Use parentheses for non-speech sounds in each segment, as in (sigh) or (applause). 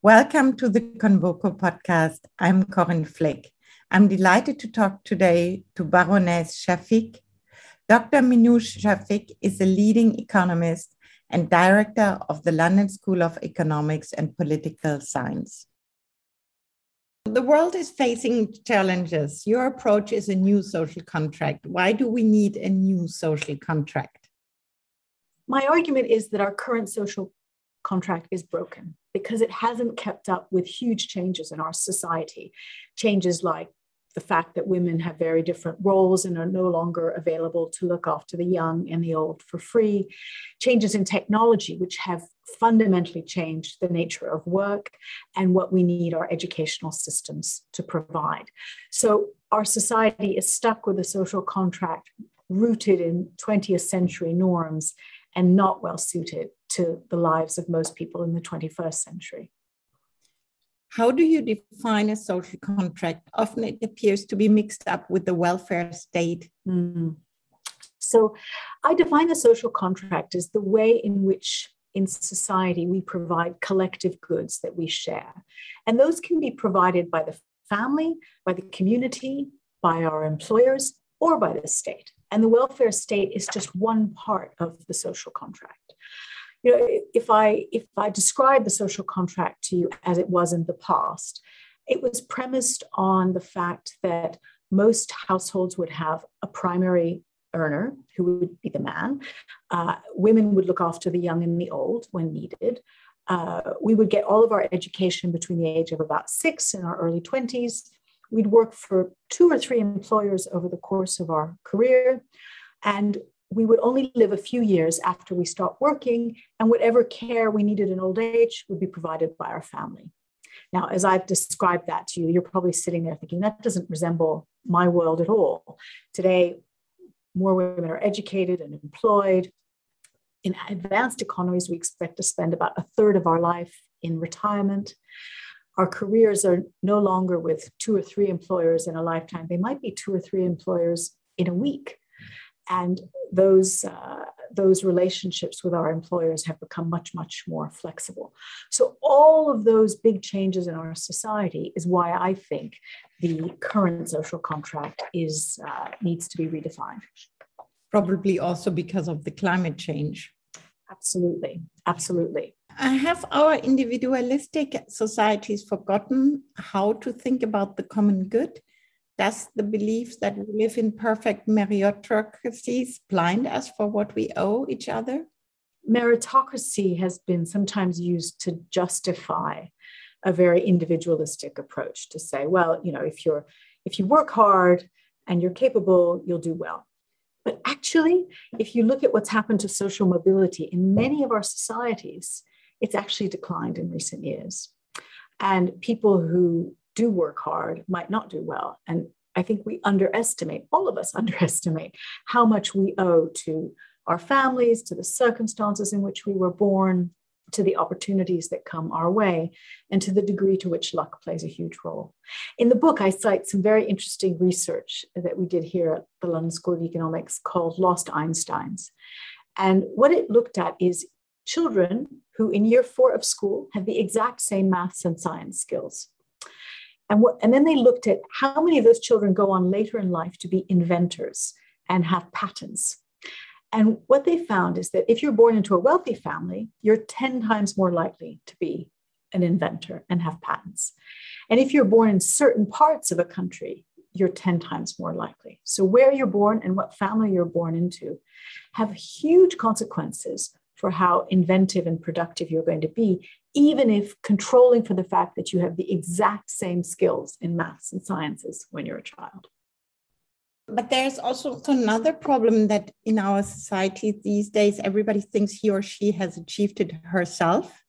Welcome to the Convoco podcast. I'm Corinne Flick. I'm delighted to talk today to Baroness Shafik. Dr. Minouche Shafik is a leading economist and director of the London School of Economics and Political Science. The world is facing challenges. Your approach is a new social contract. Why do we need a new social contract? My argument is that our current social contract is broken because it hasn't kept up with huge changes in our society. Changes like the fact that women have very different roles and are no longer available to look after the young and the old for free. Changes in technology, which have fundamentally changed the nature of work and what we need our educational systems to provide. So, our society is stuck with a social contract rooted in 20th century norms and not well suited to the lives of most people in the 21st century. How do you define a social contract? Often it appears to be mixed up with the welfare state. Mm. So I define the social contract as the way in which in society we provide collective goods that we share. And those can be provided by the family, by the community, by our employers, or by the state. And the welfare state is just one part of the social contract. You know, if I if I describe the social contract to you as it was in the past, it was premised on the fact that most households would have a primary earner who would be the man. Uh, women would look after the young and the old when needed. Uh, we would get all of our education between the age of about six and our early 20s. We'd work for two or three employers over the course of our career. And we would only live a few years after we stopped working, and whatever care we needed in old age would be provided by our family. Now, as I've described that to you, you're probably sitting there thinking that doesn't resemble my world at all. Today, more women are educated and employed. In advanced economies, we expect to spend about a third of our life in retirement. Our careers are no longer with two or three employers in a lifetime, they might be two or three employers in a week. And those, uh, those relationships with our employers have become much, much more flexible. So, all of those big changes in our society is why I think the current social contract is, uh, needs to be redefined. Probably also because of the climate change. Absolutely, absolutely. Have our individualistic societies forgotten how to think about the common good? Does the belief that we live in perfect meritocracies blind us for what we owe each other? Meritocracy has been sometimes used to justify a very individualistic approach to say, well, you know, if you're if you work hard and you're capable, you'll do well. But actually, if you look at what's happened to social mobility in many of our societies, it's actually declined in recent years. And people who do work hard might not do well. And I think we underestimate, all of us (laughs) underestimate, how much we owe to our families, to the circumstances in which we were born, to the opportunities that come our way, and to the degree to which luck plays a huge role. In the book, I cite some very interesting research that we did here at the London School of Economics called Lost Einsteins. And what it looked at is children who in year four of school have the exact same maths and science skills. And, what, and then they looked at how many of those children go on later in life to be inventors and have patents. And what they found is that if you're born into a wealthy family, you're 10 times more likely to be an inventor and have patents. And if you're born in certain parts of a country, you're 10 times more likely. So, where you're born and what family you're born into have huge consequences for how inventive and productive you're going to be, even if controlling for the fact that you have the exact same skills in maths and sciences when you're a child. But there's also another problem that in our society these days, everybody thinks he or she has achieved it herself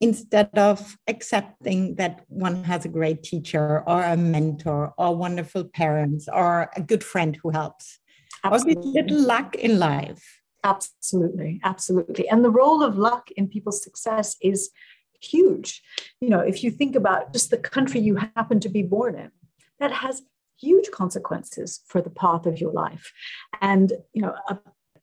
instead of accepting that one has a great teacher or a mentor or wonderful parents or a good friend who helps. Absolutely. Or little luck in life. Absolutely, absolutely. And the role of luck in people's success is huge. You know, if you think about just the country you happen to be born in, that has huge consequences for the path of your life. And, you know, uh,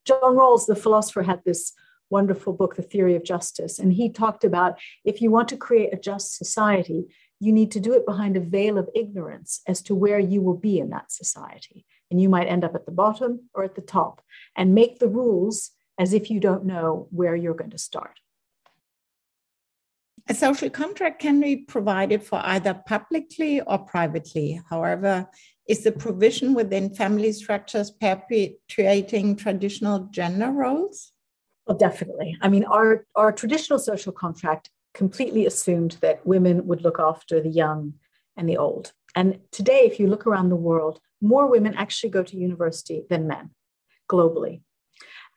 John Rawls, the philosopher, had this wonderful book, The Theory of Justice. And he talked about if you want to create a just society, you need to do it behind a veil of ignorance as to where you will be in that society. And you might end up at the bottom or at the top and make the rules as if you don't know where you're going to start. A social contract can be provided for either publicly or privately. However, is the provision within family structures perpetuating traditional gender roles? Well, definitely. I mean, our, our traditional social contract completely assumed that women would look after the young and the old. And today, if you look around the world, more women actually go to university than men globally.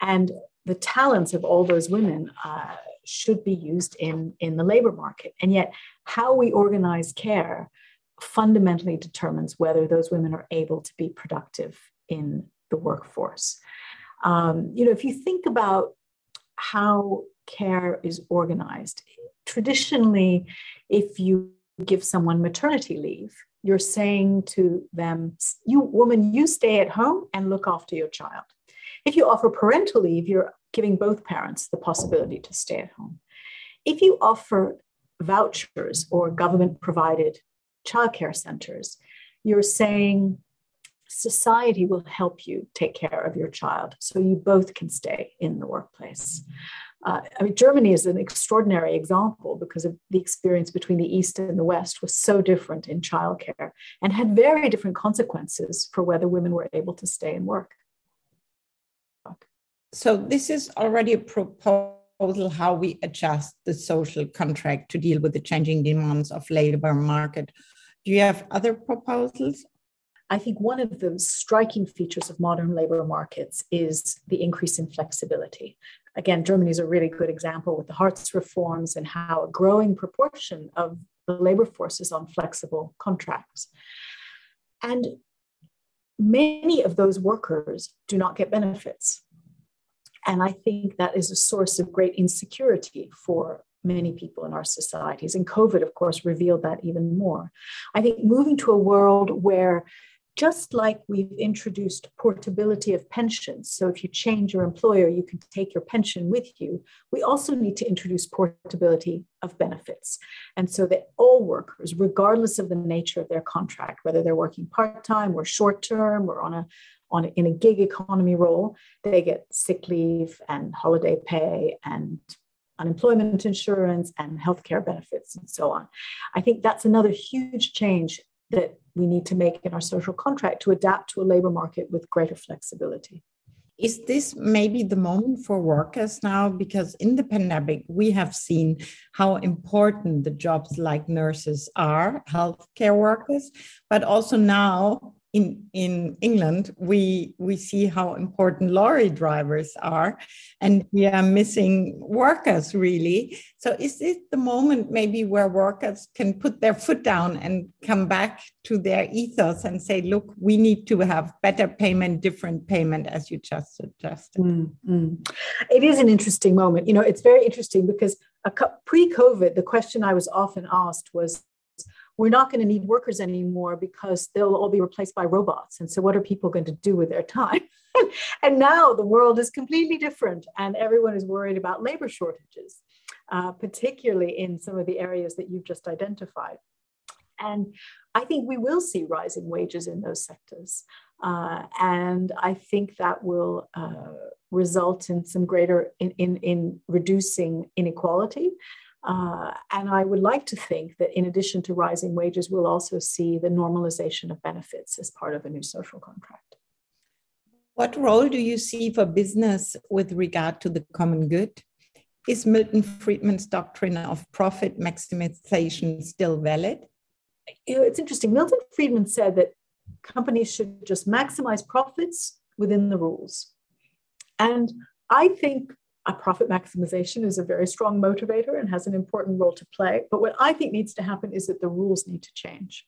And the talents of all those women uh, should be used in, in the labor market. And yet, how we organize care fundamentally determines whether those women are able to be productive in the workforce. Um, you know, if you think about how care is organized, traditionally, if you give someone maternity leave, you're saying to them, you woman, you stay at home and look after your child. If you offer parental leave, you're giving both parents the possibility to stay at home. If you offer vouchers or government provided childcare centers, you're saying society will help you take care of your child so you both can stay in the workplace. Uh, I mean, Germany is an extraordinary example because of the experience between the East and the West was so different in childcare and had very different consequences for whether women were able to stay and work. So, this is already a proposal how we adjust the social contract to deal with the changing demands of labor market. Do you have other proposals? I think one of the striking features of modern labor markets is the increase in flexibility again, Germany is a really good example with the Hartz reforms and how a growing proportion of the labor force is on flexible contracts. And many of those workers do not get benefits. And I think that is a source of great insecurity for many people in our societies. And COVID, of course, revealed that even more. I think moving to a world where just like we've introduced portability of pensions. So if you change your employer, you can take your pension with you. We also need to introduce portability of benefits. And so that all workers, regardless of the nature of their contract, whether they're working part-time or short-term or on a on a, in a gig economy role, they get sick leave and holiday pay and unemployment insurance and healthcare benefits and so on. I think that's another huge change that we need to make in our social contract to adapt to a labor market with greater flexibility. Is this maybe the moment for workers now? Because in the pandemic, we have seen how important the jobs like nurses are, healthcare workers, but also now in in England, we we see how important lorry drivers are, and we are missing workers really. So, is it the moment maybe where workers can put their foot down and come back to their ethos and say, "Look, we need to have better payment, different payment," as you just suggested? Mm, mm. It is an interesting moment. You know, it's very interesting because pre-COVID, the question I was often asked was we're not going to need workers anymore because they'll all be replaced by robots. And so, what are people going to do with their time? (laughs) and now the world is completely different, and everyone is worried about labor shortages, uh, particularly in some of the areas that you've just identified. And I think we will see rising wages in those sectors. Uh, and I think that will uh, result in some greater in, in, in reducing inequality uh, and I would like to think that in addition to rising wages, we'll also see the normalization of benefits as part of a new social contract. What role do you see for business with regard to the common good? Is Milton Friedman's doctrine of profit maximization still valid? You know, it's interesting. Milton Friedman said that companies should just maximize profits within the rules. And I think profit maximization is a very strong motivator and has an important role to play. But what I think needs to happen is that the rules need to change.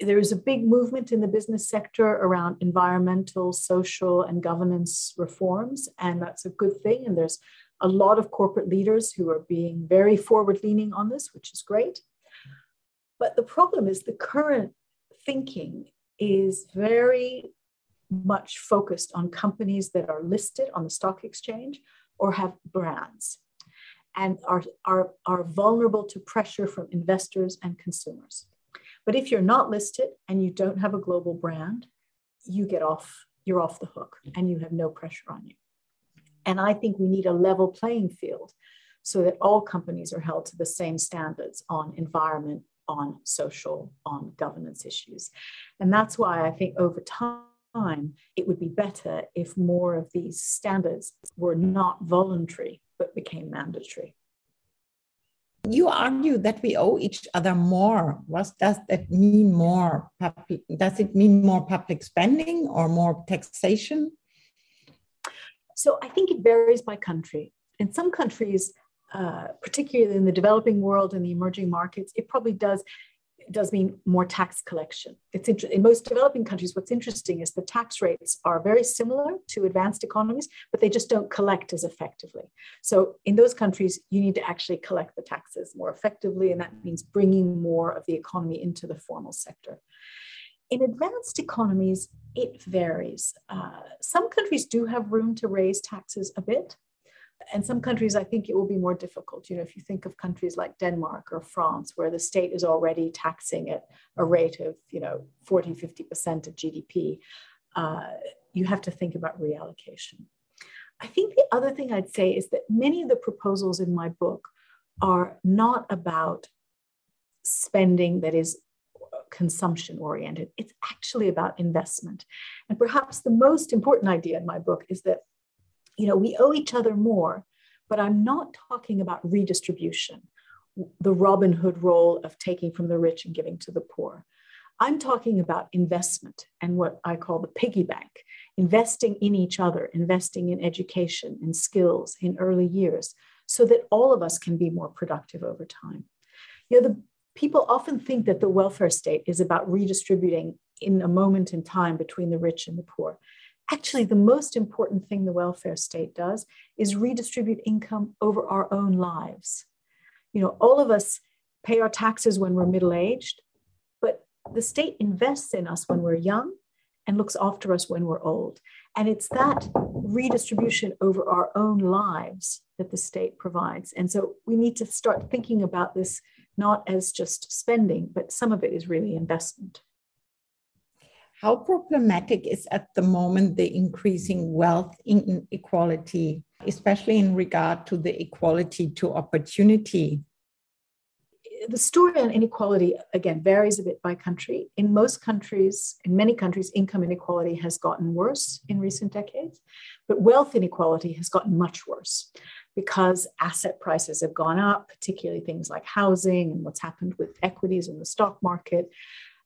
There is a big movement in the business sector around environmental, social, and governance reforms, and that's a good thing. And there's a lot of corporate leaders who are being very forward leaning on this, which is great. But the problem is the current thinking is very much focused on companies that are listed on the stock exchange or have brands and are, are, are vulnerable to pressure from investors and consumers. But if you're not listed and you don't have a global brand, you get off, you're off the hook and you have no pressure on you. And I think we need a level playing field so that all companies are held to the same standards on environment, on social, on governance issues. And that's why I think over time, it would be better if more of these standards were not voluntary but became mandatory. You argue that we owe each other more. What does that mean more? Public, does it mean more public spending or more taxation? So I think it varies by country. In some countries, uh, particularly in the developing world and the emerging markets, it probably does does mean more tax collection. It's inter- in most developing countries. What's interesting is the tax rates are very similar to advanced economies, but they just don't collect as effectively. So in those countries, you need to actually collect the taxes more effectively, and that means bringing more of the economy into the formal sector. In advanced economies, it varies. Uh, some countries do have room to raise taxes a bit. And some countries, I think it will be more difficult. You know, if you think of countries like Denmark or France, where the state is already taxing at a rate of, you know, 40, 50% of GDP, uh, you have to think about reallocation. I think the other thing I'd say is that many of the proposals in my book are not about spending that is consumption oriented. It's actually about investment. And perhaps the most important idea in my book is that you know, we owe each other more, but I'm not talking about redistribution, the Robin Hood role of taking from the rich and giving to the poor. I'm talking about investment and what I call the piggy bank, investing in each other, investing in education, in skills, in early years, so that all of us can be more productive over time. You know, the people often think that the welfare state is about redistributing in a moment in time between the rich and the poor. Actually, the most important thing the welfare state does is redistribute income over our own lives. You know, all of us pay our taxes when we're middle aged, but the state invests in us when we're young and looks after us when we're old. And it's that redistribution over our own lives that the state provides. And so we need to start thinking about this not as just spending, but some of it is really investment. How problematic is at the moment the increasing wealth inequality, especially in regard to the equality to opportunity? The story on inequality, again, varies a bit by country. In most countries, in many countries, income inequality has gotten worse in recent decades, but wealth inequality has gotten much worse because asset prices have gone up, particularly things like housing and what's happened with equities in the stock market.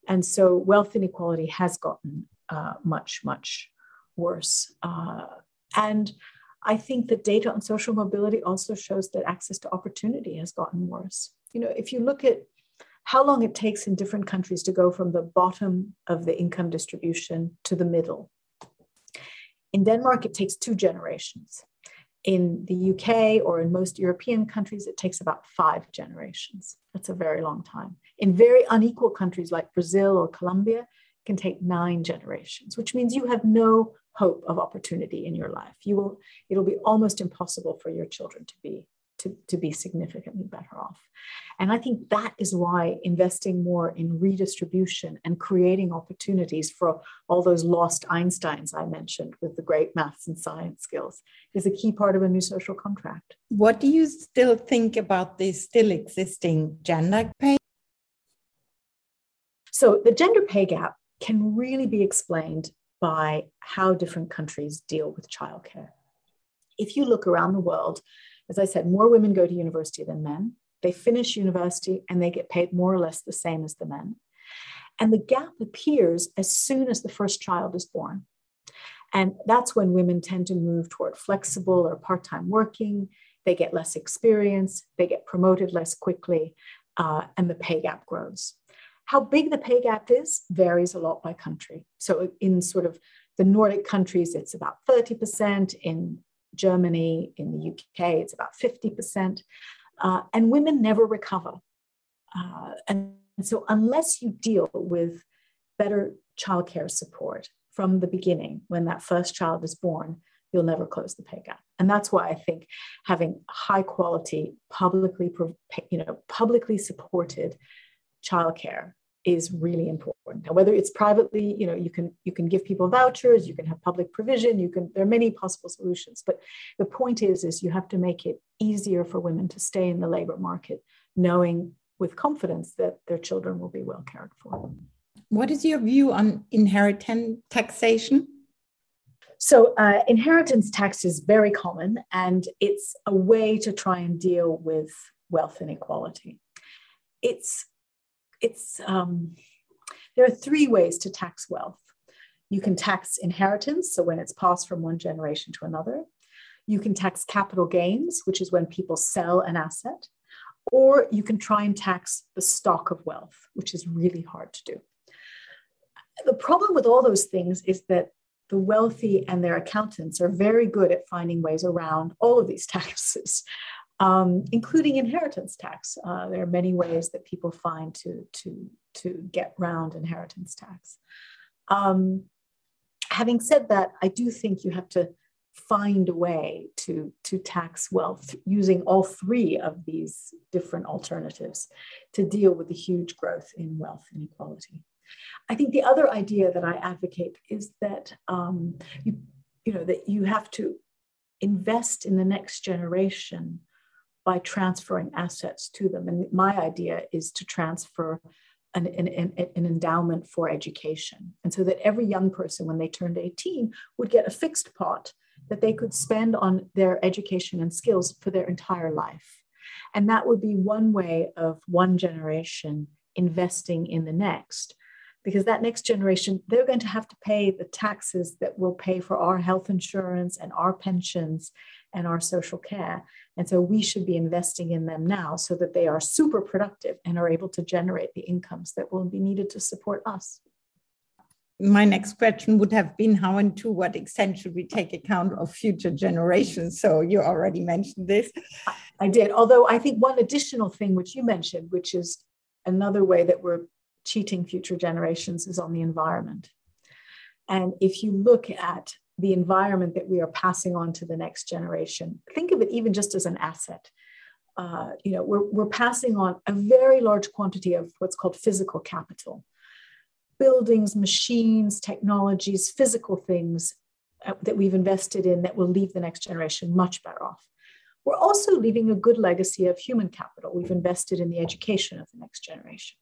And so wealth inequality has gotten uh, much, much worse. Uh, and I think the data on social mobility also shows that access to opportunity has gotten worse. You know, if you look at how long it takes in different countries to go from the bottom of the income distribution to the middle. In Denmark, it takes two generations. In the UK or in most European countries, it takes about five generations. That's a very long time. In very unequal countries like Brazil or Colombia, it can take nine generations, which means you have no hope of opportunity in your life. You will, it'll be almost impossible for your children to be to, to be significantly better off. And I think that is why investing more in redistribution and creating opportunities for all those lost Einsteins I mentioned with the great maths and science skills is a key part of a new social contract. What do you still think about the still existing gender pay? So, the gender pay gap can really be explained by how different countries deal with childcare. If you look around the world, as I said, more women go to university than men. They finish university and they get paid more or less the same as the men. And the gap appears as soon as the first child is born. And that's when women tend to move toward flexible or part time working. They get less experience, they get promoted less quickly, uh, and the pay gap grows. How big the pay gap is varies a lot by country. So, in sort of the Nordic countries, it's about 30%. In Germany, in the UK, it's about 50%. Uh, and women never recover. Uh, and so, unless you deal with better childcare support from the beginning, when that first child is born, you'll never close the pay gap. And that's why I think having high quality, publicly, you know, publicly supported childcare is really important. Now, whether it's privately, you know, you can you can give people vouchers, you can have public provision, you can there are many possible solutions. But the point is, is you have to make it easier for women to stay in the labor market, knowing with confidence that their children will be well cared for. What is your view on inheritance taxation? So, uh, inheritance tax is very common, and it's a way to try and deal with wealth inequality. It's it's um, there are three ways to tax wealth. You can tax inheritance, so when it's passed from one generation to another. You can tax capital gains, which is when people sell an asset, or you can try and tax the stock of wealth, which is really hard to do. The problem with all those things is that the wealthy and their accountants are very good at finding ways around all of these (laughs) taxes, um, including inheritance tax. Uh, there are many ways that people find to, to, to get around inheritance tax. Um, having said that, I do think you have to find a way to, to tax wealth using all three of these different alternatives to deal with the huge growth in wealth inequality. I think the other idea that I advocate is that um, you, you know that you have to invest in the next generation by transferring assets to them. And my idea is to transfer an, an, an, endowment for education. And so that every young person, when they turned 18, would get a fixed pot that they could spend on their education and skills for their entire life. And that would be one way of one generation investing in the next because that next generation they're going to have to pay the taxes that will pay for our health insurance and our pensions and our social care. And so we should be investing in them now so that they are super productive and are able to generate the incomes that will be needed to support us. My next question would have been how and to what extent should we take account of future generations? So you already mentioned this. I did although i think one additional thing which you mentioned which is another way that we're cheating future generations is on the environment. And if you look at the environment that we are passing on to the next generation, think of it even just as an asset. Uh, you know, we're, we're passing on a very large quantity of what's called physical capital buildings, machines, technologies, physical things uh, that we've invested in that will leave the next generation much better off. We're also leaving a good legacy of human capital. We've invested in the education of the next generation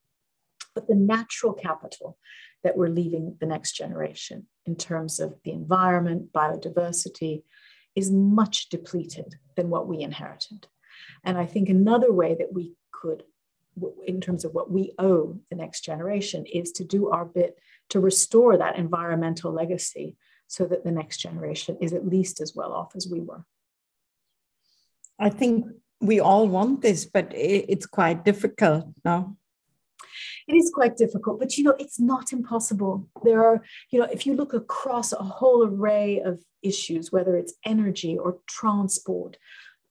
but the natural capital that we're leaving the next generation in terms of the environment, biodiversity, is much depleted than what we inherited. And I think another way that we could, in terms of what we owe the next generation, is to do our bit to restore that environmental legacy so that the next generation is at least as well off as we were. I think we all want this, but it's quite difficult now it is quite difficult, but you know, it's not impossible. There are, you know, if you look across a whole array of issues, whether it's energy or transport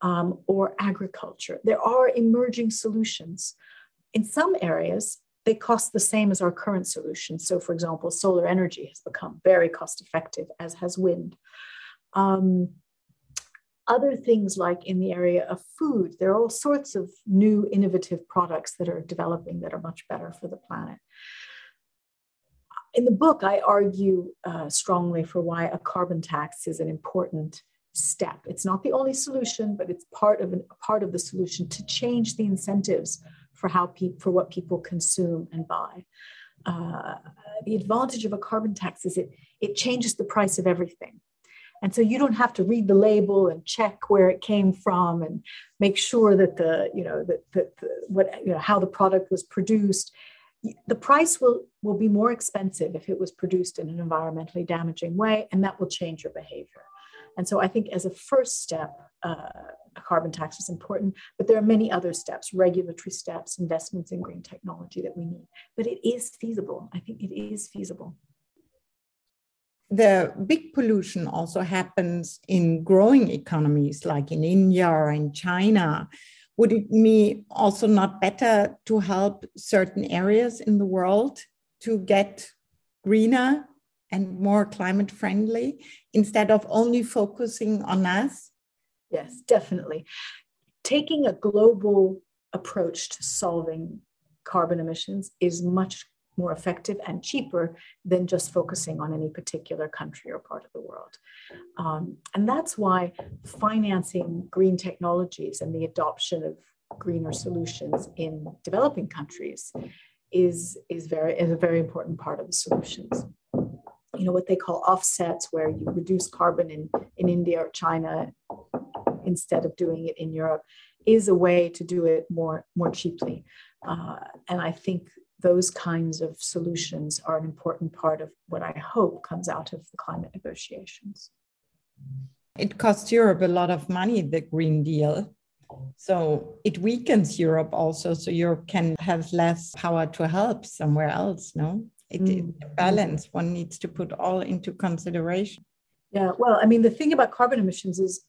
um, or agriculture, there are emerging solutions. In some areas, they cost the same as our current solutions. So, for example, solar energy has become very cost effective, as has wind. Um, other things like in the area of food, there are all sorts of new innovative products that are developing that are much better for the planet. In the book, I argue uh, strongly for why a carbon tax is an important step. It's not the only solution, but it's part of an, part of the solution to change the incentives for how pe- for what people consume and buy. Uh, the advantage of a carbon tax is it it changes the price of everything. And so you don't have to read the label and check where it came from and make sure that the, you know, that, the, what, you know, how the product was produced. The price will, will be more expensive if it was produced in an environmentally damaging way, and that will change your behavior. And so I think as a first step, uh, a carbon tax is important, but there are many other steps, regulatory steps, investments in green technology that we need. But it is feasible. I think it is feasible the big pollution also happens in growing economies like in India or in China. Would it be also not better to help certain areas in the world to get greener and more climate friendly instead of only focusing on us? Yes, definitely. Taking a global approach to solving carbon emissions is much more effective and cheaper than just focusing on any particular country or part of the world. Um, and that's why financing green technologies and the adoption of greener solutions in developing countries is, is, very, is a very important part of the solutions. You know, what they call offsets, where you reduce carbon in, in India or China instead of doing it in Europe, is a way to do it more, more cheaply. Uh, and I think those kinds of solutions are an important part of what I hope comes out of the climate negotiations. It costs Europe a lot of money, the Green Deal. So it weakens Europe also. So Europe can have less power to help somewhere else, no? It, mm. it balance one needs to put all into consideration. Yeah, well, I mean, the thing about carbon emissions is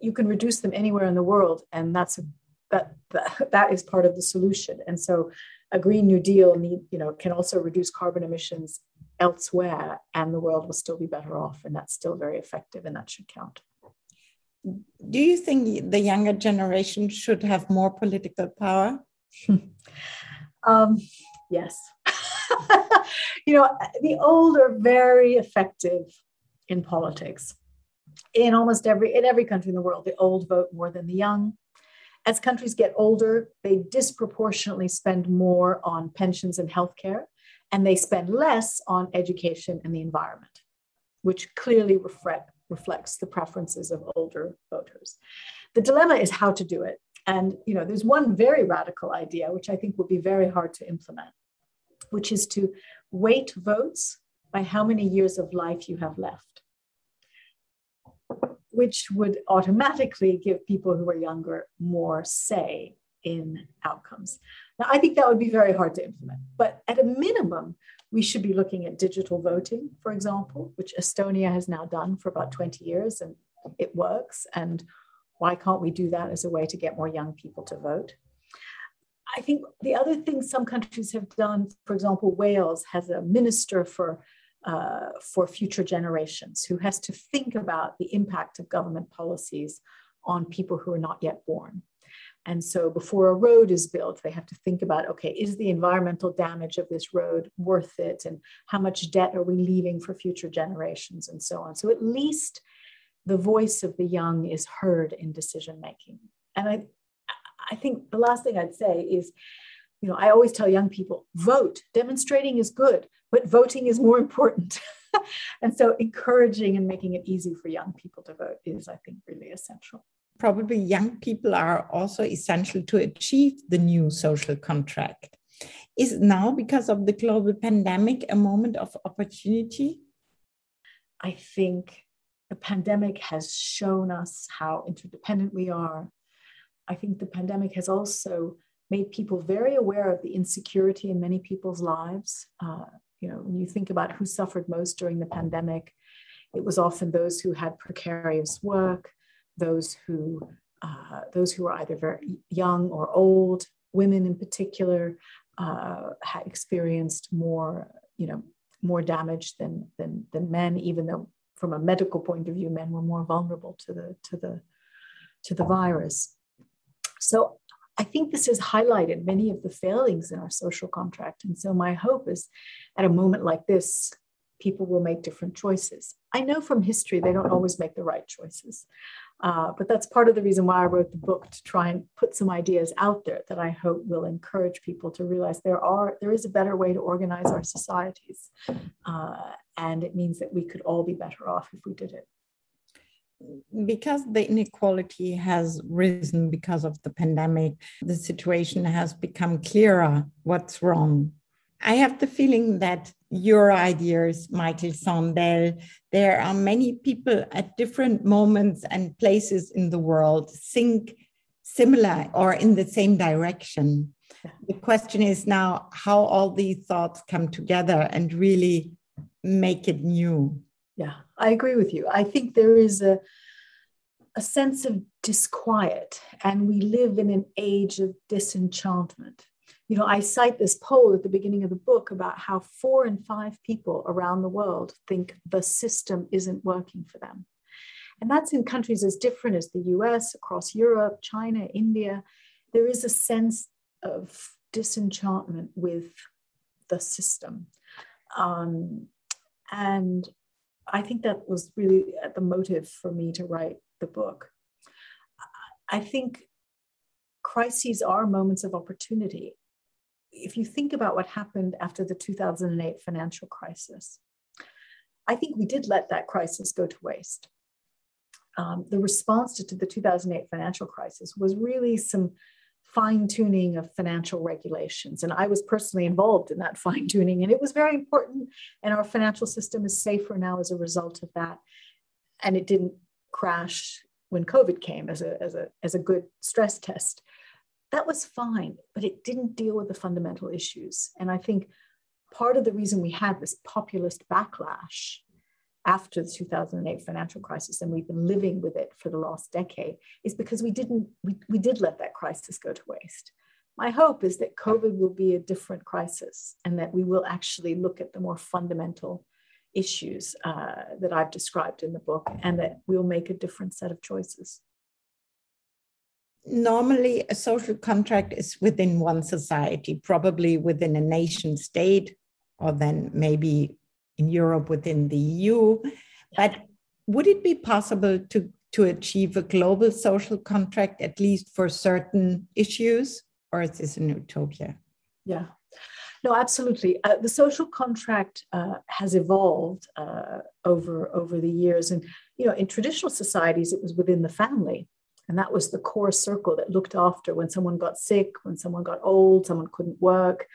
you can reduce them anywhere in the world, and that's a, that, that that is part of the solution. And so, a Green New Deal need, you know can also reduce carbon emissions elsewhere, and the world will still be better off, and that's still very effective, and that should count do you think the younger generation should have more political power? (laughs) um, yes. (laughs) you know, the old are very effective in politics. In almost every in every country in the world, the old vote more than the young. As countries get older, they disproportionately spend more on pensions and healthcare, and they spend less on education and the environment, which clearly reflect, reflects the preferences of older voters. The dilemma is how to do it. And you know, there's one very radical idea, which I think will be very hard to implement, which is to weight votes by how many years of life you have left, which would automatically give people who are younger more say in outcomes. Now, I think that would be very hard to implement, but at a minimum, we should be looking at digital voting, for example, which Estonia has now done for about 20 years and it works. And why can't we do that as a way to get more young people to vote? I think the other thing some countries have done, for example, Wales has a minister for uh, for future generations who has to think about the impact of government policies on people who are not yet born. And so before a road is built, they have to think about okay, is the environmental damage of this road worth it? And how much debt are we leaving for future generations and so on? So at least the voice of the young is heard in decision making. And I, I think the last thing I'd say is, you know, I always tell young people vote. Demonstrating is good, but voting is more important. (laughs) and so encouraging and making it easy for young people to vote is, I think, really essential probably young people are also essential to achieve the new social contract. Is now, because of the global pandemic, a moment of opportunity? I think the pandemic has shown us how interdependent we are. I think the pandemic has also made people very aware of the insecurity in many people's lives. Uh, you know, when you think about who suffered most during the pandemic, it was often those who had precarious work, those who uh, those who are either very young or old, women in particular, uh, had experienced more, you know, more damage than, than than men, even though from a medical point of view, men were more vulnerable to the to the to the virus. So I think this has highlighted many of the failings in our social contract. And so my hope is at a moment like this, people will make different choices. I know from history they don't always make the right choices. Uh, but that's part of the reason why I wrote the book to try and put some ideas out there that I hope will encourage people to realize there are there is a better way to organize our societies, uh, and it means that we could all be better off if we did it. Because the inequality has risen because of the pandemic, the situation has become clearer what's wrong I have the feeling that your ideas, Michael Sandel, there are many people at different moments and places in the world think similar or in the same direction. The question is now how all these thoughts come together and really make it new. Yeah, I agree with you. I think there is a, a sense of disquiet, and we live in an age of disenchantment You know, I cite this poll at the beginning of the book about how four in five people around the world think the system isn't working for them. And that's in countries as different as the US, across Europe, China, India. There is a sense of disenchantment with the system. Um, and I think that was really the motive for me to write the book. I think crises are moments of opportunity. If you think about what happened after the 2008 financial crisis, I think we did let that crisis go to waste. Um, the response to, to the 2008 financial crisis was really some fine tuning of financial regulations. And I was personally involved in that (laughs) fine tuning, and it was very important. And our financial system is safer now as a result of that. And it didn't crash when COVID came as a, as a, as a good stress test. That was fine, but it didn't deal with the fundamental issues. And I think part of the reason we had this populist backlash after the 2008 financial crisis and we've been living with it for the last decade is because we didn't we, we did let that crisis go to waste. My hope is that covid will be a different crisis and that we will actually look at the more fundamental issues uh, that i've described in the book and that we'll make a different set of choices. Normally a social contract is within one society probably within a nation state or then maybe in Europe within the EU. But would it be possible to, to achieve a global social contract, at least for certain issues, or is this an utopia? Yeah. No, absolutely. Uh, the social contract uh, has evolved uh, over over the years, and you know, in traditional societies, it was within the family, and that was the core circle that looked after when someone got sick, when someone got old, someone couldn't work,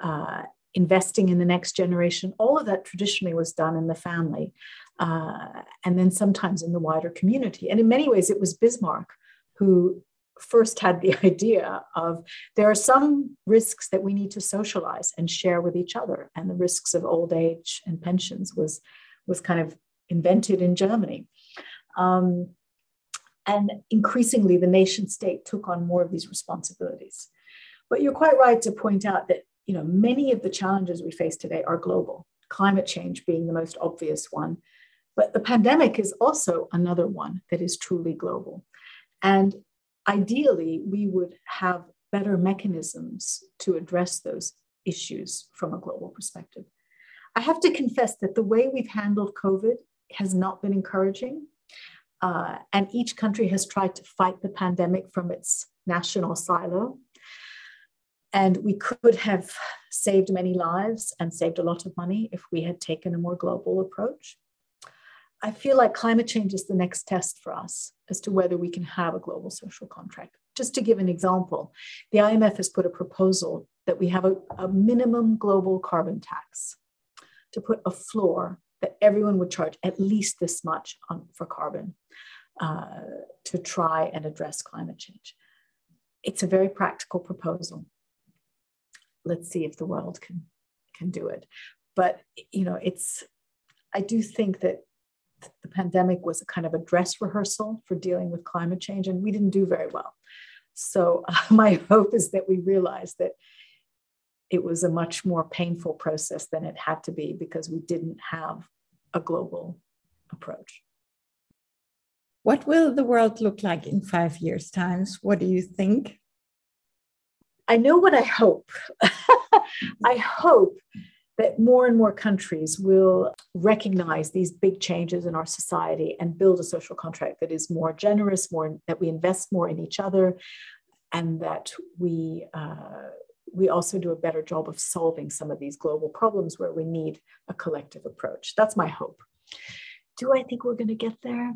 uh, investing in the next generation, all of that traditionally was done in the family uh, and then sometimes in the wider community. And in many ways, it was Bismarck who first had the (laughs) idea of there are some risks that we need to socialize and share with each other. And the risks of old age and pensions was, was kind of invented in Germany. Um, and increasingly, the nation state took on more of these responsibilities. But you're quite right to point out that you know, many of the challenges we face today are global, climate change being the most obvious one. But the pandemic is also another one that is truly global. And ideally, we would have better mechanisms to address those issues from a global perspective. I have to confess that the way we've handled COVID has not been encouraging. Uh, and each country has tried to fight the pandemic from its national silo. And we could have saved many lives and saved a lot of money if we had taken a more global approach. I feel like climate change is the next test for us as to whether we can have a global social contract. Just to give an example, the IMF has put a proposal that we have a, a minimum global carbon tax to put a floor that everyone would charge at least this much on, for carbon uh, to try and address climate change. It's a very practical proposal let's see if the world can can do it. But you know it's i do think that the pandemic was a kind of a dress rehearsal for dealing with climate change and we didn't do very well. So uh, (laughs) my hope is that we realize that it was a much more painful process than it had to be because we didn't have a global approach. What will the world look like in five years times? What do you think I know what I hope. (laughs) I hope that more and more countries will recognize these big changes in our society and build a social contract that is more generous, more that we invest more in each other, and that we uh, we also do a better job of solving some of these global problems where we need a collective approach. That's my hope. Do I think we're going to get there?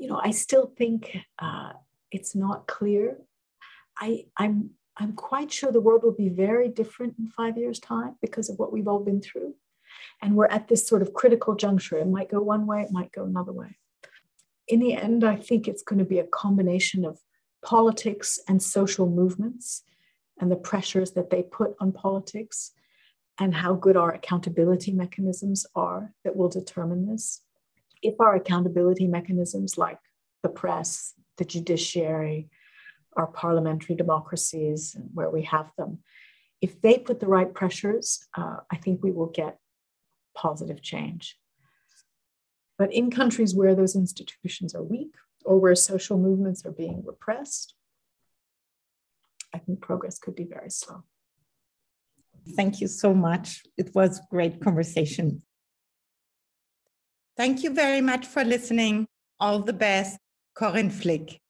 You know, I still think uh, it's not clear I, I'm I'm quite sure the world will be very different in five years' time because of what we've all been through. And we're at this sort of critical juncture. It might go one way, it might go another way. In the end, I think it's going to be a combination of politics and social movements and the pressures that they put on politics and how good our accountability mechanisms are that will determine this. If our accountability mechanisms like the press, the judiciary, our parliamentary democracies where we have them, if they put the right pressures, uh, I think we will get positive change. But in countries where those institutions are weak or where social movements are being repressed, I think progress could be very slow. Thank you so much. It was great conversation. Thank you very much for listening. All the best, Corinne Flick.